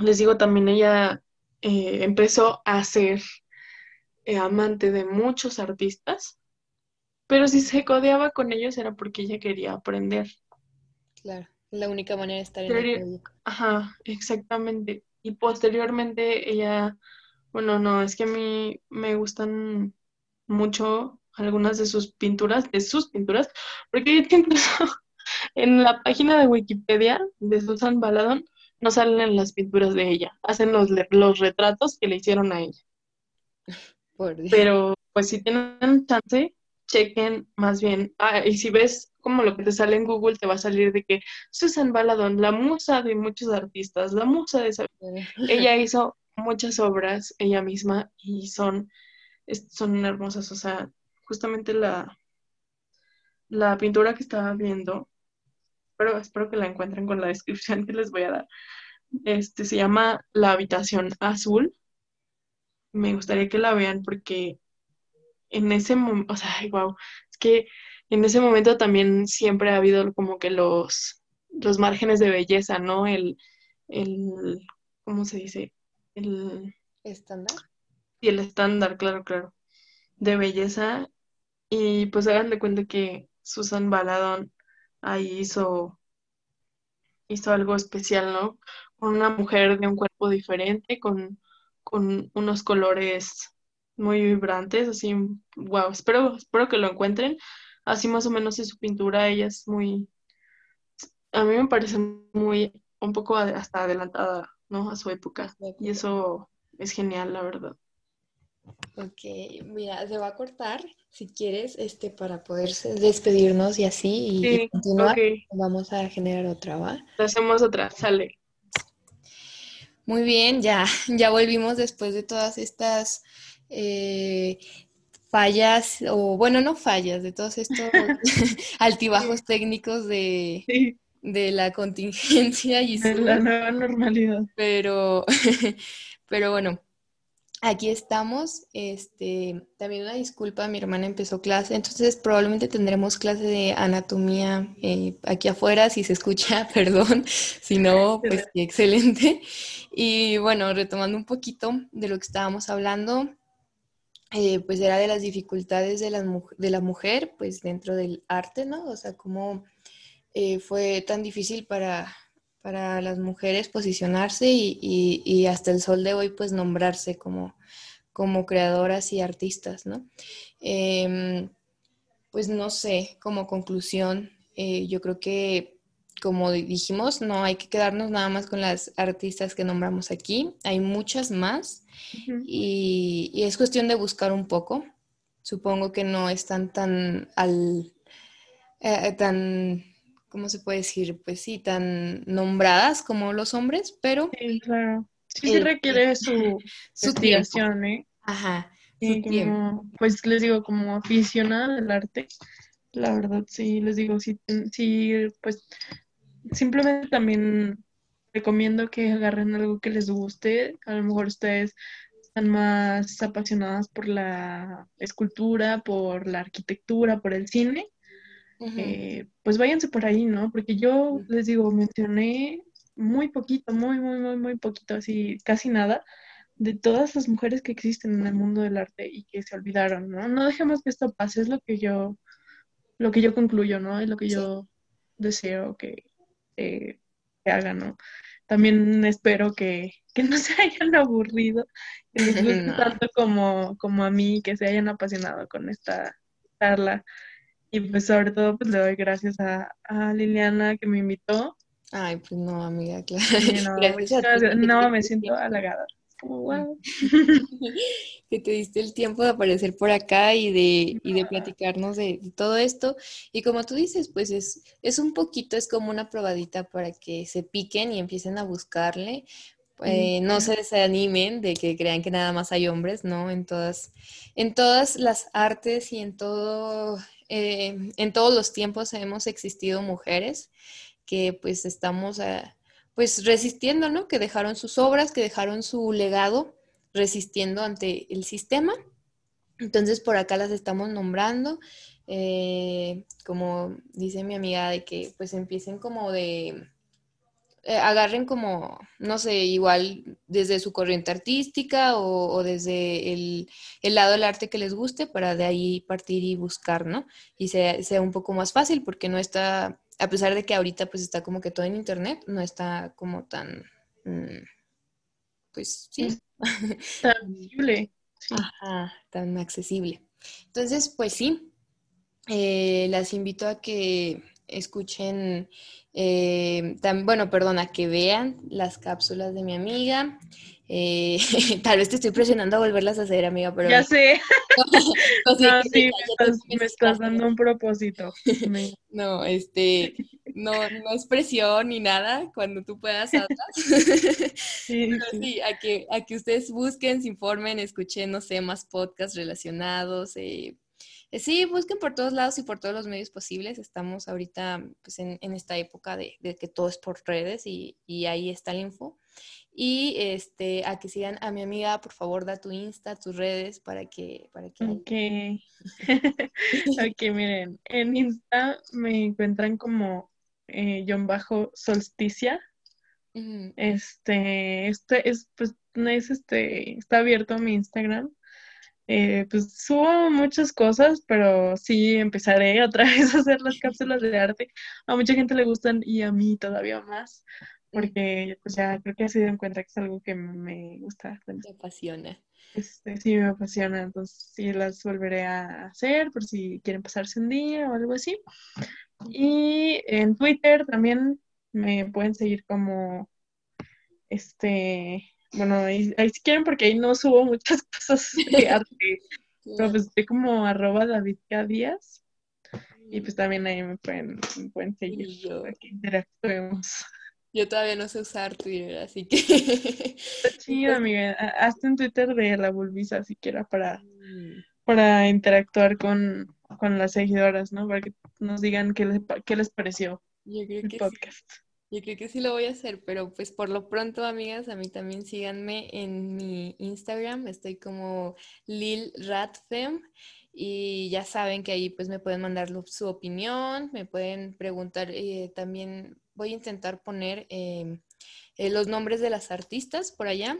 Les digo, también ella empezó a ser amante de muchos artistas, pero si se codeaba con ellos era porque ella quería aprender. Claro, la única manera de estar en el Ajá, exactamente. Y posteriormente ella, bueno, no, es que a mí me gustan mucho algunas de sus pinturas, de sus pinturas, porque incluso en la página de Wikipedia de Susan Baladon no salen las pinturas de ella, hacen los, los retratos que le hicieron a ella. Pero pues si tienen chance, chequen más bien, ah, y si ves como lo que te sale en Google, te va a salir de que Susan Baladón, la musa de muchos artistas, la musa de esa... ella hizo muchas obras ella misma y son, son hermosas, o sea, justamente la, la pintura que estaba viendo, pero espero que la encuentren con la descripción que les voy a dar. Este se llama La habitación azul. Me gustaría que la vean porque en ese momento, o sea, wow, es que en ese momento también siempre ha habido como que los, los márgenes de belleza, ¿no? El, el, ¿cómo se dice? El estándar. Y el estándar, claro, claro, de belleza. Y pues hagan de cuenta que Susan Baladón ahí hizo, hizo algo especial, ¿no? Con una mujer de un cuerpo diferente, con, con unos colores muy vibrantes, así, wow, espero, espero que lo encuentren. Así más o menos es su pintura, ella es muy, a mí me parece muy, un poco hasta adelantada, ¿no? A su época. Y eso es genial, la verdad. Ok, mira, se va a cortar si quieres, este, para poder despedirnos y así y, continuar. Vamos a generar otra, ¿va? Hacemos otra, sale. Muy bien, ya, ya volvimos después de todas estas eh, fallas, o bueno, no fallas, de todos estos altibajos técnicos de, de la contingencia y de la nueva normalidad. Pero, pero bueno, aquí estamos. Este, también una disculpa, mi hermana empezó clase, entonces probablemente tendremos clase de anatomía eh, aquí afuera, si se escucha, perdón, si no, pues excelente. Y bueno, retomando un poquito de lo que estábamos hablando, eh, pues era de las dificultades de la, de la mujer, pues dentro del arte, ¿no? O sea, cómo eh, fue tan difícil para, para las mujeres posicionarse y, hasta el sol de hoy, pues nombrarse como, como creadoras y artistas, ¿no? Em, pues no sé, como conclusión, eh, yo creo que como dijimos, no hay que quedarnos nada más con las artistas que nombramos aquí, hay muchas más y, es cuestión de buscar un poco. Supongo que no están tan al eh, tan ¿cómo se puede decir? Pues sí, tan nombradas como los hombres, pero sí, claro. Sí, sí requiere su, su investigación, ¿eh? Ajá. Y pues les digo, como aficionada del arte, la verdad sí, les digo, sí, sí, pues simplemente también recomiendo que agarren algo que les guste. A lo mejor ustedes están más apasionadas por la escultura, por la arquitectura, por el cine. Eh, pues váyanse por ahí, ¿no? Porque yo les digo, mencioné muy poquito, muy, muy, muy, muy poquito, así casi nada, de todas las mujeres que existen en el mundo del arte y que se olvidaron, ¿no? No dejemos que esto pase, es lo que yo, lo que yo concluyo, ¿no? Es lo que yo deseo que, eh, que hagan, ¿no? También espero que, no se hayan aburrido, que les guste tanto como, como a mí, que se hayan apasionado con esta charla. Y pues sobre todo pues le doy gracias a, Liliana que me invitó. Ay, pues no, amiga, claro. no, me siento halagada. Como, wow. que te diste el tiempo de aparecer por acá y de, y de platicarnos de, todo esto. Y como tú dices, pues es, es un poquito, es como una probadita para que se piquen y empiecen a buscarle. Eh, no se desanimen de que crean que nada más hay hombres, ¿no? En todas, en todas las artes y en todo, eh, en todos los tiempos hemos existido mujeres que pues estamos pues resistiendo, ¿no? Que dejaron sus obras, que dejaron su legado resistiendo ante el sistema. Entonces por acá las estamos nombrando, eh, como dice mi amiga, de que pues empiecen como de, eh, agarren como, no sé, igual desde su corriente artística o, desde el, lado del arte que les guste para de ahí partir y buscar, ¿no? Y sea, sea un poco más fácil porque no está a pesar de que ahorita pues está como que todo en internet, no está como tan, mm, pues sí. Tan accesible. Ajá, tan accesible. Entonces, pues sí, eh, las invito a que escuchen, eh, bueno, perdón, a que vean las cápsulas de mi amiga Eh, tal vez te estoy presionando a volverlas a hacer, amiga, pero... Ya sé. no, sí, me estás, dando un propósito. no, este, no, no es presión ni nada, cuando tú puedas sí, sí, a, que, a que ustedes busquen, se informen, escuchen, no sé, más podcasts relacionados, eh, sí, busquen por todos lados y por todos los medios posibles. Estamos ahorita pues, en, esta época de, que todo es por redes y, ahí está el info. Y este, a que sigan a mi amiga, por favor, da tu Insta, tus redes para que... Para que... Ok. ok, miren, en Insta me encuentran como eh, John Bajo Solsticia. Este, este es, pues, es este, está abierto mi Instagram. Eh, pues subo muchas cosas, pero sí empezaré otra vez a hacer las cápsulas de arte. A mucha gente le gustan y a mí todavía más, porque pues ya creo que se dieron cuenta que es algo que me gusta. Me apasiona. Este, sí, me apasiona, entonces sí las volveré a hacer por si quieren pasarse un día o algo así. Y en Twitter también me pueden seguir como este bueno, ahí, si quieren porque ahí no subo muchas cosas de arte. Pero pues estoy como arroba David Díaz. Y pues también ahí me pueden, me pueden seguir yo. para que interactuemos. Yo todavía no sé usar Twitter, así que... Está chido, amiga. Hazte un Twitter de la Bulbisa siquiera para, mm. para interactuar con, con las seguidoras, ¿no? Para que nos digan qué les, qué les pareció el podcast. Yo creo que sí lo voy a hacer, pero pues por lo pronto, amigas, a mí también síganme en mi Instagram. Estoy como Lil Ratfem y ya saben que ahí pues me pueden mandar su opinión, me pueden preguntar. Eh, también voy a intentar poner em, eh, los nombres de las artistas por allá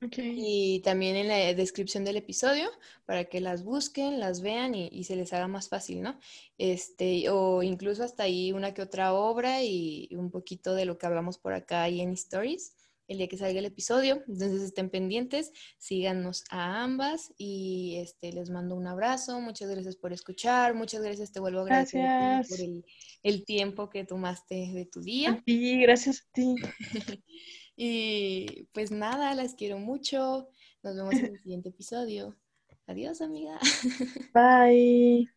y también en la descripción del episodio para que las busquen, las vean y, se les haga más fácil, ¿no? Este, o incluso hasta ahí una que otra obra y, un poquito de lo que hablamos por acá y en Stories el día que salga el episodio. Entonces estén pendientes, síganos a ambas y este, les mando un abrazo. Muchas gracias por escuchar, muchas gracias, te vuelvo a agradecer por el, el, tiempo que tomaste de tu día. Sí, gracias a ti. Y pues nada, las quiero mucho. Nos vemos en el siguiente episodio. Adiós, amiga. Bye.